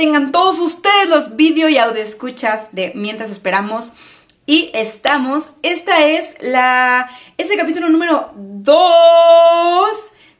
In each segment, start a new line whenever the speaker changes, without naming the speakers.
tengan todos ustedes los vídeo y audio escuchas de Mientras Esperamos. Y estamos, esta es la, este capítulo número 2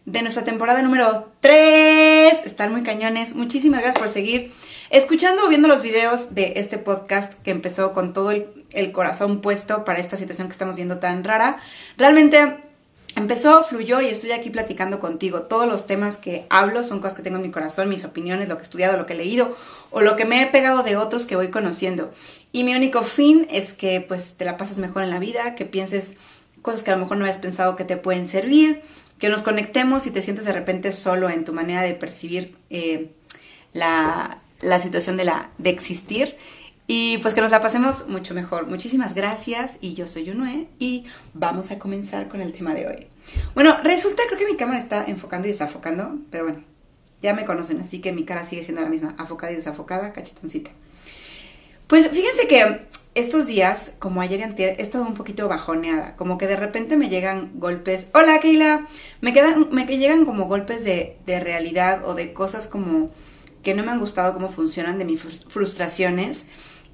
de nuestra temporada número 3. Están muy cañones. Muchísimas gracias por seguir escuchando o viendo los videos de este podcast que empezó con todo el, el corazón puesto para esta situación que estamos viendo tan rara. Realmente empezó, fluyó y estoy aquí platicando contigo. Todos los temas que hablo son cosas que tengo en mi corazón, mis opiniones, lo que he estudiado, lo que he leído o lo que me he pegado de otros que voy conociendo. Y mi único fin es que pues te la pases mejor en la vida, que pienses cosas que a lo mejor no habías pensado que te pueden servir, que nos conectemos y te sientes de repente solo en tu manera de percibir eh, la, la situación de, la, de existir y pues que nos la pasemos mucho mejor. Muchísimas gracias y yo soy Yunue y vamos a comenzar con el tema de hoy. Bueno, resulta, creo que mi cámara está enfocando y desafocando, pero bueno, ya me conocen, así que mi cara sigue siendo la misma, afocada y desafocada, cachetoncita. Pues fíjense que estos días, como ayer y anterior, he estado un poquito bajoneada, como que de repente me llegan golpes, hola Keila, me, quedan, me llegan como golpes de, de realidad o de cosas como que no me han gustado cómo funcionan, de mis frustraciones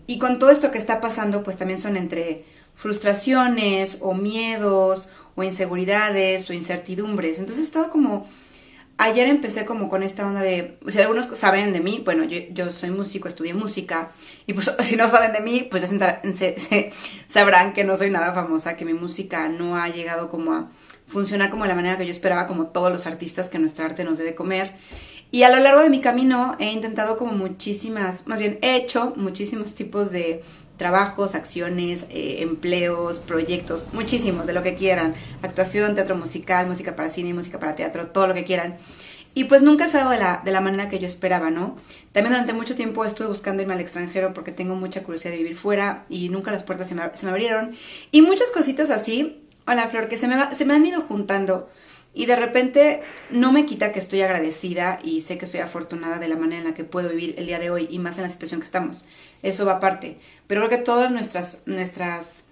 y con todo esto que está pasando, pues también son entre frustraciones o miedos o inseguridades o incertidumbres. Entonces he estado como... Ayer empecé como con esta onda de, si algunos saben de mí, bueno, yo, soy músico, estudié música, y pues si no saben de mí, pues ya se, sabrán que no soy nada famosa, que mi música no ha llegado como a funcionar como de la manera que yo esperaba, como todos los artistas que nuestra arte nos dé de comer. Y a lo largo de mi camino he intentado como muchísimas, más bien he hecho muchísimos tipos de trabajos, acciones, eh, empleos, proyectos, muchísimos, de lo que quieran. Actuación, teatro musical, música para cine, música para teatro, todo lo que quieran. Y pues nunca se ha dado de la, de la manera que yo esperaba, ¿no? También durante mucho tiempo estuve buscando irme al extranjero porque tengo mucha curiosidad de vivir fuera y nunca las puertas se me, se me abrieron. Y muchas cositas así, hola Flor, que se me, se me han ido juntando y de repente no me quita que estoy agradecida y sé que soy afortunada de la manera en la que puedo vivir el día de hoy y más en la situación que estamos. Eso va aparte. Pero creo que todas nuestras, nuestras,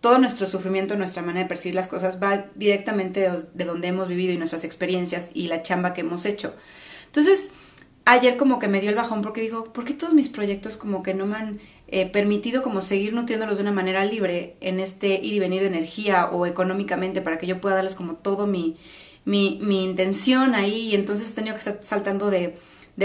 todo nuestro sufrimiento, nuestra manera de percibir las cosas va directamente de, donde hemos vivido y nuestras experiencias y la chamba que hemos hecho. Entonces, ayer como que me dio el bajón porque digo, ¿por qué todos mis proyectos como que no me han eh, permitido como seguir nutriéndolos de una manera libre en este ir y venir de energía o económicamente para que yo pueda darles como todo mi, mi, intención ahí y entonces he tenido que estar saltando de,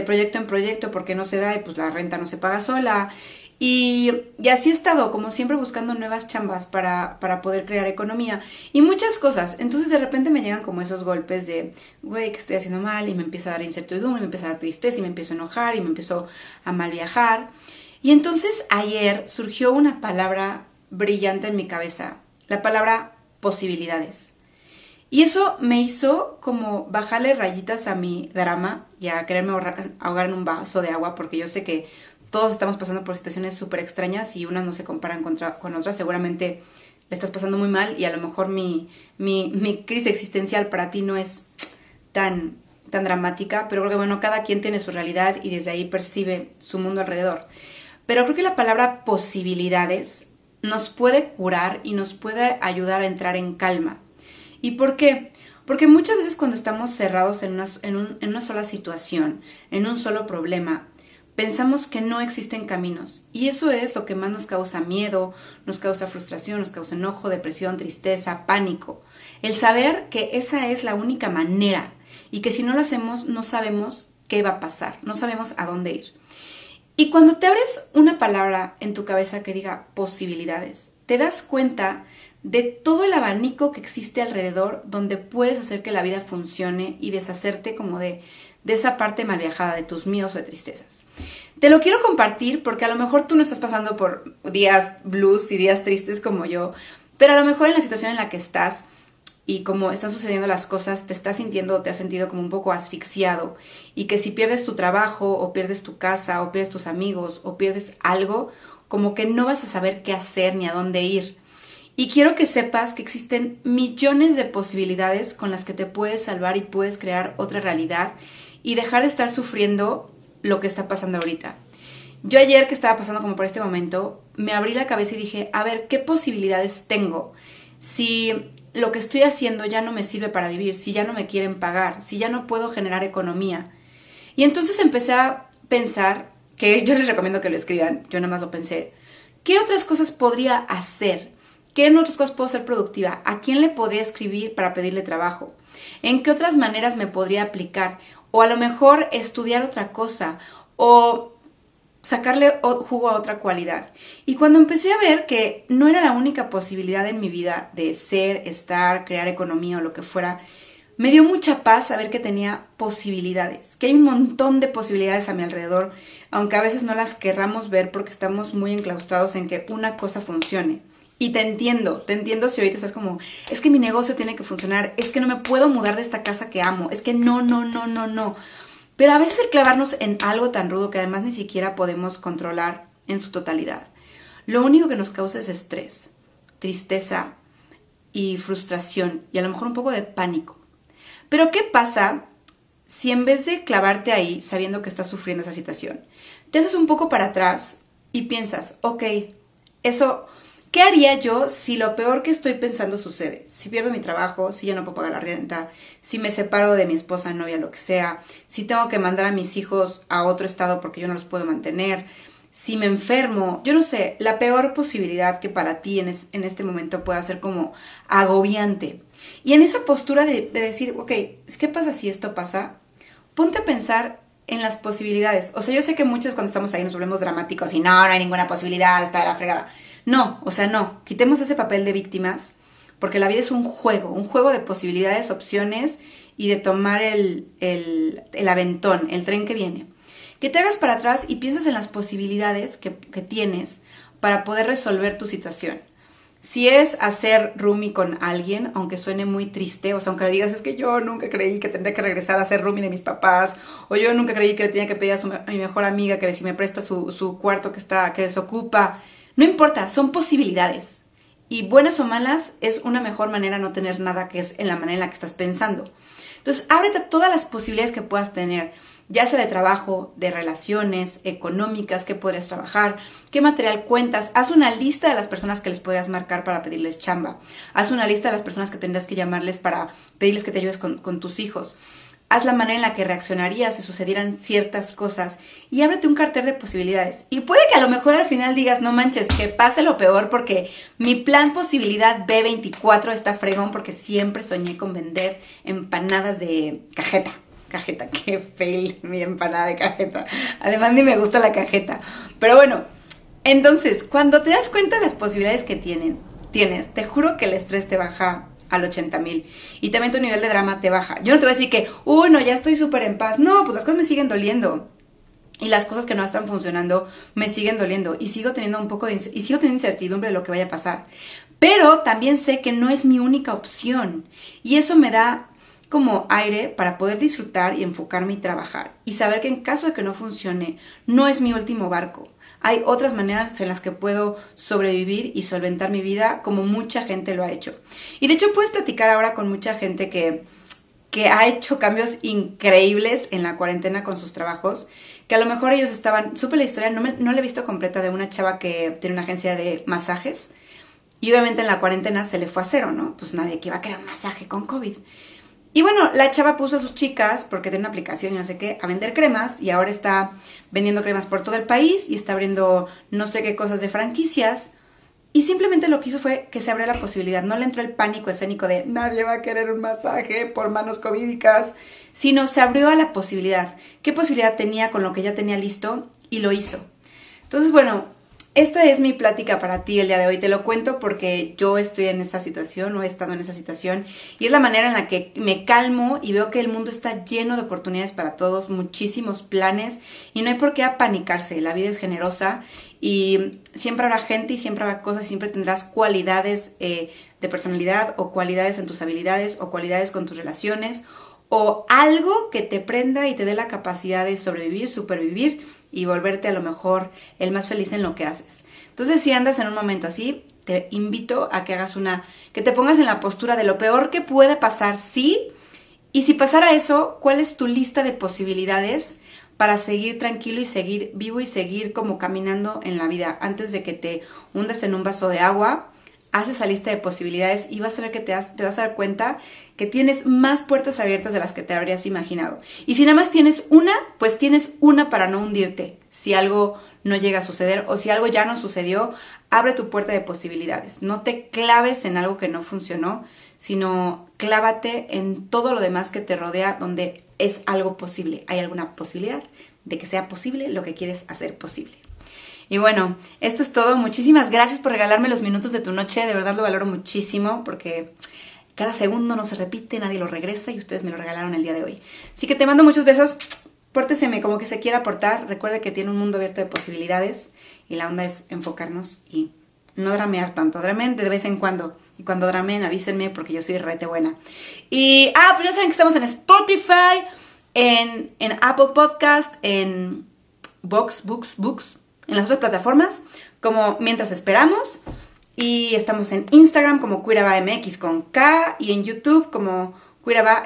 proyecto en proyecto porque no se da y pues la renta no se paga sola. Y, así he estado, como siempre, buscando nuevas chambas para, para, poder crear economía y muchas cosas. Entonces de repente me llegan como esos golpes de, güey, que estoy haciendo mal y me empieza a dar incertidumbre, me empieza a dar tristeza y me empiezo a enojar y me empiezo a mal viajar. Y entonces ayer surgió una palabra brillante en mi cabeza, la palabra posibilidades. Y eso me hizo como bajarle rayitas a mi drama y a quererme ahogar en un vaso de agua, porque yo sé que todos estamos pasando por situaciones súper extrañas y unas no se comparan con otras. Seguramente le estás pasando muy mal y a lo mejor mi, mi, mi crisis existencial para ti no es tan, tan dramática, pero creo que bueno, cada quien tiene su realidad y desde ahí percibe su mundo alrededor. Pero creo que la palabra posibilidades nos puede curar y nos puede ayudar a entrar en calma. ¿Y por qué? Porque muchas veces cuando estamos cerrados en una, en, una sola situación, en un solo problema, pensamos que no existen caminos. Y eso es lo que más nos causa miedo, nos causa frustración, nos causa enojo, depresión, tristeza, pánico. El saber que esa es la única manera y que si no lo hacemos no sabemos qué va a pasar, no sabemos a dónde ir. Y cuando te abres una palabra en tu cabeza que diga posibilidades, te das cuenta de todo el abanico que existe alrededor donde puedes hacer que la vida funcione y deshacerte como de, de esa parte mal viajada de tus miedos o de tristezas. Te lo quiero compartir porque a lo mejor tú no estás pasando por días blues y días tristes como yo, pero a lo mejor en la situación en la que estás y como están sucediendo las cosas, te estás sintiendo, te has sentido como un poco asfixiado y que si pierdes tu trabajo o pierdes tu casa o pierdes tus amigos o pierdes algo, como que no vas a saber qué hacer ni a dónde ir. Y quiero que sepas que existen millones de posibilidades con las que te puedes salvar y puedes crear otra realidad y dejar de estar sufriendo lo que está pasando ahorita. Yo ayer que estaba pasando como por este momento, me abrí la cabeza y dije, a ver, ¿qué posibilidades tengo? Si lo que estoy haciendo ya no me sirve para vivir, si ya no me quieren pagar, si ya no puedo generar economía. Y entonces empecé a pensar que yo les recomiendo que lo escriban, yo nada más lo pensé, ¿qué otras cosas podría hacer? ¿Qué en otras cosas puedo ser productiva? ¿A quién le podría escribir para pedirle trabajo? ¿En qué otras maneras me podría aplicar? O a lo mejor estudiar otra cosa o sacarle jugo a otra cualidad. Y cuando empecé a ver que no era la única posibilidad en mi vida de ser, estar, crear economía o lo que fuera, me dio mucha paz saber que tenía posibilidades, que hay un montón de posibilidades a mi alrededor, aunque a veces no las querramos ver porque estamos muy enclaustrados en que una cosa funcione. Y te entiendo, te entiendo si ahorita estás como, es que mi negocio tiene que funcionar, es que no me puedo mudar de esta casa que amo, es que no, no, no, no, no. Pero a veces el clavarnos en algo tan rudo que además ni siquiera podemos controlar en su totalidad, lo único que nos causa es estrés, tristeza y frustración y a lo mejor un poco de pánico. Pero ¿qué pasa si en vez de clavarte ahí sabiendo que estás sufriendo esa situación, te haces un poco para atrás y piensas, ok, eso ¿Qué haría yo si lo peor que estoy pensando sucede? Si pierdo mi trabajo, si ya no puedo pagar la renta, si me separo de mi esposa, novia, lo que sea, si tengo que mandar a mis hijos a otro estado porque yo no los puedo mantener, si me enfermo, yo no sé, la peor posibilidad que para ti en, este momento pueda ser como agobiante. Y en esa postura de, de decir, ok, ¿qué pasa si esto pasa? Ponte a pensar en las posibilidades. O sea, yo sé que muchos cuando estamos ahí nos volvemos dramáticos y no, no hay ninguna posibilidad, está de la fregada. No, o sea, no. Quitemos ese papel de víctimas porque la vida es un juego, un juego de posibilidades, opciones y de tomar el, el, aventón, el tren que viene. Que te hagas para atrás y piensas en las posibilidades que, que tienes para poder resolver tu situación. Si es hacer roomie con alguien, aunque suene muy triste, o sea, aunque digas es que yo nunca creí que tendría que regresar a ser roomie de mis papás, o yo nunca creí que le tenía que pedir a, mi mejor amiga que si me presta su, su cuarto que está, que desocupa, no importa, son posibilidades. Y buenas o malas es una mejor manera no tener nada que es en la manera en la que estás pensando. Entonces, ábrete todas las posibilidades que puedas tener, ya sea de trabajo, de relaciones, económicas, qué podrías trabajar, qué material cuentas. Haz una lista de las personas que les podrías marcar para pedirles chamba. Haz una lista de las personas que tendrás que llamarles para pedirles que te ayudes con tus hijos haz la manera en la que reaccionarías si sucedieran ciertas cosas y ábrete un cartel de posibilidades. Y puede que a lo mejor al final digas, no manches, que pase lo peor porque mi plan posibilidad B24 está fregón porque siempre soñé con vender empanadas de cajeta. Cajeta, qué fail mi empanada de cajeta. Además ni me gusta la cajeta. Pero bueno, entonces, cuando te das cuenta de las posibilidades que tienen, tienes, te juro que el estrés te baja al 80 mil. Y también tu nivel de drama te baja. Yo no te voy a decir que, uy, no, ya estoy súper en paz. No, pues las cosas me siguen doliendo. Y las cosas que no están funcionando me siguen doliendo. Y sigo teniendo un poco de y sigo teniendo incertidumbre de lo que vaya a pasar. Pero también sé que no es mi única opción. Y eso me da como aire para poder disfrutar y enfocarme y trabajar. Y saber que en caso de que no funcione, no es mi último barco hay otras maneras en las que puedo sobrevivir y solventar mi vida como mucha gente lo ha hecho. Y de hecho puedes platicar ahora con mucha gente que, que ha hecho cambios increíbles en la cuarentena con sus trabajos, que a lo mejor ellos estaban, supe la historia, no, me, no la he visto completa de una chava que tiene una agencia de masajes. Y obviamente en la cuarentena se le fue a cero, ¿no? Pues nadie que iba a querer un masaje con COVID. Y bueno, la chava puso a sus chicas, porque tiene una aplicación y no sé qué, a vender cremas y ahora está vendiendo cremas por todo el país y está abriendo no sé qué cosas de franquicias. Y simplemente lo que hizo fue que se abriera la posibilidad. No le entró el pánico escénico de nadie va a querer un masaje por manos covídicas, sino se abrió a la posibilidad. ¿Qué posibilidad tenía con lo que ya tenía listo? Y lo hizo. Entonces, bueno, esta es mi plática para ti el día de hoy. Te lo cuento porque yo estoy en esa situación o he estado en esa situación y es la manera en la que me calmo y veo que el mundo está lleno de oportunidades para todos, muchísimos planes y no hay por qué apanicarse. La vida es generosa y siempre habrá gente y siempre habrá cosas, siempre tendrás cualidades eh, de personalidad o cualidades en tus habilidades o cualidades con tus relaciones o algo que te prenda y te dé la capacidad de sobrevivir, supervivir y volverte a lo mejor el más feliz en lo que haces. Entonces, si andas en un momento así, te invito a que hagas una, que te pongas en la postura de lo peor que puede pasar, sí, y si pasara eso, ¿cuál es tu lista de posibilidades para seguir tranquilo y seguir vivo y seguir como caminando en la vida antes de que te hundas en un vaso de agua? haz esa lista de posibilidades y vas a ver que te, te vas a dar cuenta que tienes más puertas abiertas de las que te habrías imaginado. Y si nada más tienes una, pues tienes una para no hundirte. Si algo no llega a suceder o si algo ya no sucedió, abre tu puerta de posibilidades. No te claves en algo que no funcionó, sino clávate en todo lo demás que te rodea donde es algo posible. Hay alguna posibilidad de que sea posible lo que quieres hacer posible. Y bueno, esto es todo. Muchísimas gracias por regalarme los minutos de tu noche. De verdad lo valoro muchísimo porque cada segundo no se repite, nadie lo regresa y ustedes me lo regalaron el día de hoy. Así que te mando muchos besos. Pórteseme como que se quiera aportar. Recuerde que tiene un mundo abierto de posibilidades y la onda es enfocarnos y no dramear tanto. Dramen de vez en cuando. Y cuando dramen, avísenme porque yo soy rete buena. Y, ah, pues ya saben que estamos en Spotify, en, en Apple Podcast, en Box, Books, Books, en las otras plataformas como Mientras Esperamos. Y estamos en Instagram como MX con K y en YouTube como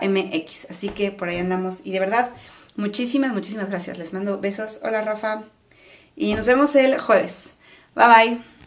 MX. Así que por ahí andamos. Y de verdad, muchísimas, muchísimas gracias. Les mando besos. Hola Rafa. Y nos vemos el jueves. Bye bye.